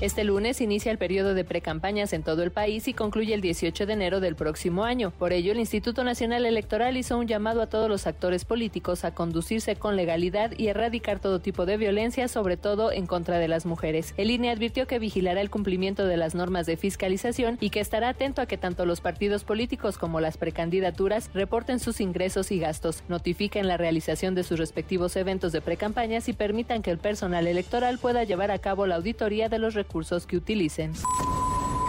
Este lunes inicia el periodo de precampañas en todo el país y concluye el 18 de enero del próximo año. Por ello, el Instituto Nacional Electoral hizo un llamado a todos los actores políticos a conducirse con legalidad y erradicar todo tipo de violencia, sobre todo en contra de las mujeres. El INE advirtió que vigilará el cumplimiento de las normas de fiscalización y que estará atento a que tanto los partidos políticos como las precandidaturas reporten sus ingresos y gastos, notifiquen la realización de sus respectivos eventos de precampañas y permitan que el personal electoral pueda llevar a cabo la auditoría de los recursos recursos que utilicen.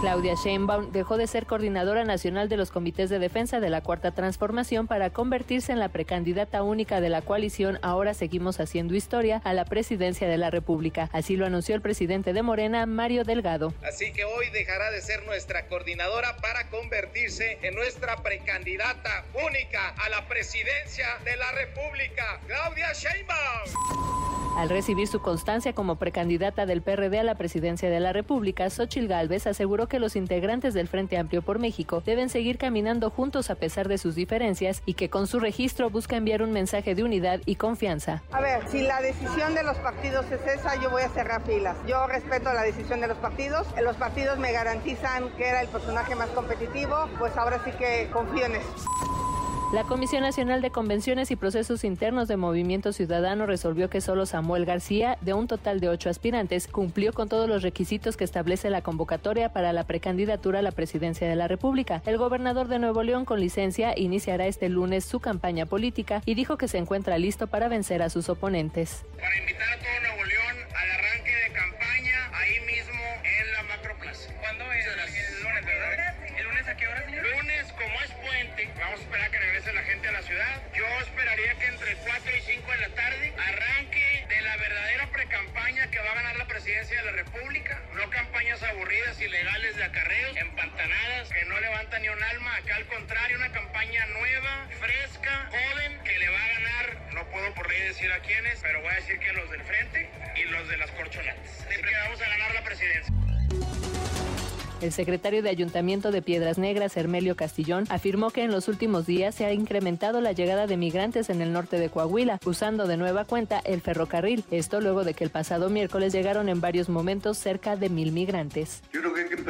Claudia Sheinbaum dejó de ser coordinadora nacional de los comités de defensa de la Cuarta Transformación para convertirse en la precandidata única de la coalición Ahora Seguimos Haciendo Historia a la presidencia de la República. Así lo anunció el presidente de Morena, Mario Delgado. Así que hoy dejará de ser nuestra coordinadora para convertirse en nuestra precandidata única a la presidencia de la República, Claudia Sheinbaum. Al recibir su constancia como precandidata del PRD a la presidencia de la República, Xochil Gálvez aseguró que los integrantes del Frente Amplio por México deben seguir caminando juntos a pesar de sus diferencias y que con su registro busca enviar un mensaje de unidad y confianza. A ver, si la decisión de los partidos es esa, yo voy a cerrar filas. Yo respeto la decisión de los partidos. Los partidos me garantizan que era el personaje más competitivo, pues ahora sí que confío en eso. La Comisión Nacional de Convenciones y Procesos Internos de Movimiento Ciudadano resolvió que solo Samuel García, de un total de ocho aspirantes, cumplió con todos los requisitos que establece la convocatoria para la precandidatura a la presidencia de la República. El gobernador de Nuevo León, con licencia, iniciará este lunes su campaña política y dijo que se encuentra listo para vencer a sus oponentes. De la República. No campañas aburridas, ilegales de acarreos, empantanadas, que no levantan ni un alma. Acá al contrario, una campaña nueva, fresca, joven, que le va a ganar, no puedo por ley decir a quiénes, pero voy a decir que los del frente y los de las corcholatas. Así que vamos a ganar la presidencia. El secretario de Ayuntamiento de Piedras Negras, Hermelio Castillón, afirmó que en los últimos días se ha incrementado la llegada de migrantes en el norte de Coahuila, usando de nueva cuenta el ferrocarril. Esto luego de que el pasado miércoles llegaron en varios momentos cerca de mil migrantes.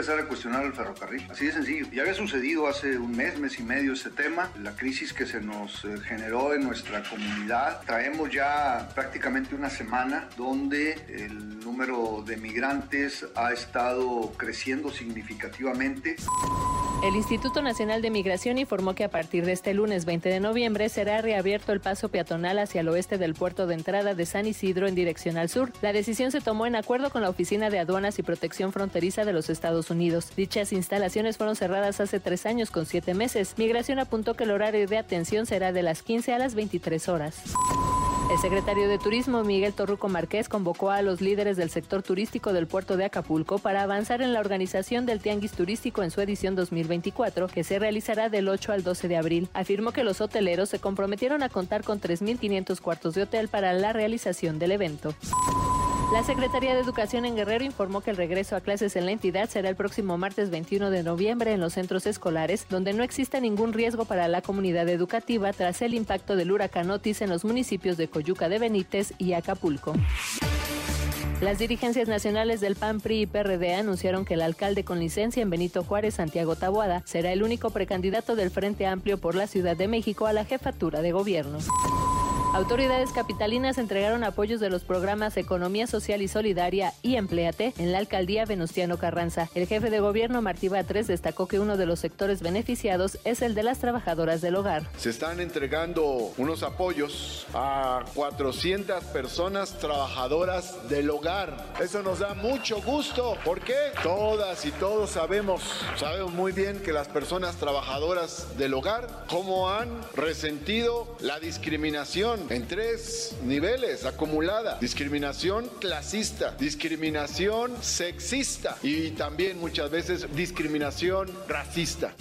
Empezar a cuestionar el ferrocarril. Así de sencillo. Ya había sucedido hace un mes, mes y medio ese tema, la crisis que se nos eh, generó en nuestra comunidad. Traemos ya prácticamente una semana donde el número de migrantes ha estado creciendo significativamente significativamente. El Instituto Nacional de Migración informó que a partir de este lunes 20 de noviembre será reabierto el paso peatonal hacia el oeste del puerto de entrada de San Isidro en dirección al sur. La decisión se tomó en acuerdo con la Oficina de Aduanas y Protección Fronteriza de los Estados Unidos. Dichas instalaciones fueron cerradas hace tres años con siete meses. Migración apuntó que el horario de atención será de las 15 a las 23 horas. El secretario de Turismo, Miguel Torruco Márquez, convocó a los líderes del sector turístico del puerto de Acapulco para avanzar en la organización del Tianguis Turístico en su edición 2024, que se realizará del 8 al 12 de abril. Afirmó que los hoteleros se comprometieron a contar con 3.500 cuartos de hotel para la realización del evento. La Secretaría de Educación en Guerrero informó que el regreso a clases en la entidad será el próximo martes 21 de noviembre en los centros escolares, donde no exista ningún riesgo para la comunidad educativa tras el impacto del huracán Otis en los municipios de Coyuca de Benítez y Acapulco. Las dirigencias nacionales del PAN, PRI y PRD anunciaron que el alcalde con licencia en Benito Juárez, Santiago Taboada, será el único precandidato del Frente Amplio por la Ciudad de México a la jefatura de gobierno. Autoridades capitalinas entregaron apoyos de los programas Economía Social y Solidaria y Empleate en la alcaldía Venustiano Carranza. El jefe de gobierno Martí Batres destacó que uno de los sectores beneficiados es el de las trabajadoras del hogar. Se están entregando unos apoyos a 400 personas trabajadoras del hogar. Eso nos da mucho gusto. ¿Por qué? Todas y todos sabemos, sabemos muy bien que las personas trabajadoras del hogar, cómo han resentido la en tres niveles acumulada. Discriminación clasista, discriminación sexista y también muchas veces discriminación racista.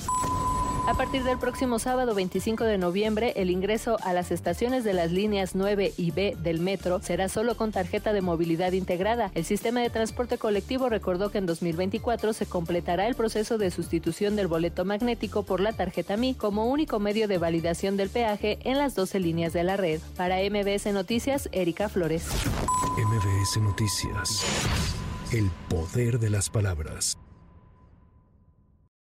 A partir del próximo sábado 25 de noviembre, el ingreso a las estaciones de las líneas 9 y B del metro será solo con tarjeta de movilidad integrada. El sistema de transporte colectivo recordó que en 2024 se completará el proceso de sustitución del boleto magnético por la tarjeta Mi como único medio de validación del peaje en las 12 líneas de la red. Para MBS Noticias, Erika Flores. MBS Noticias. El poder de las palabras.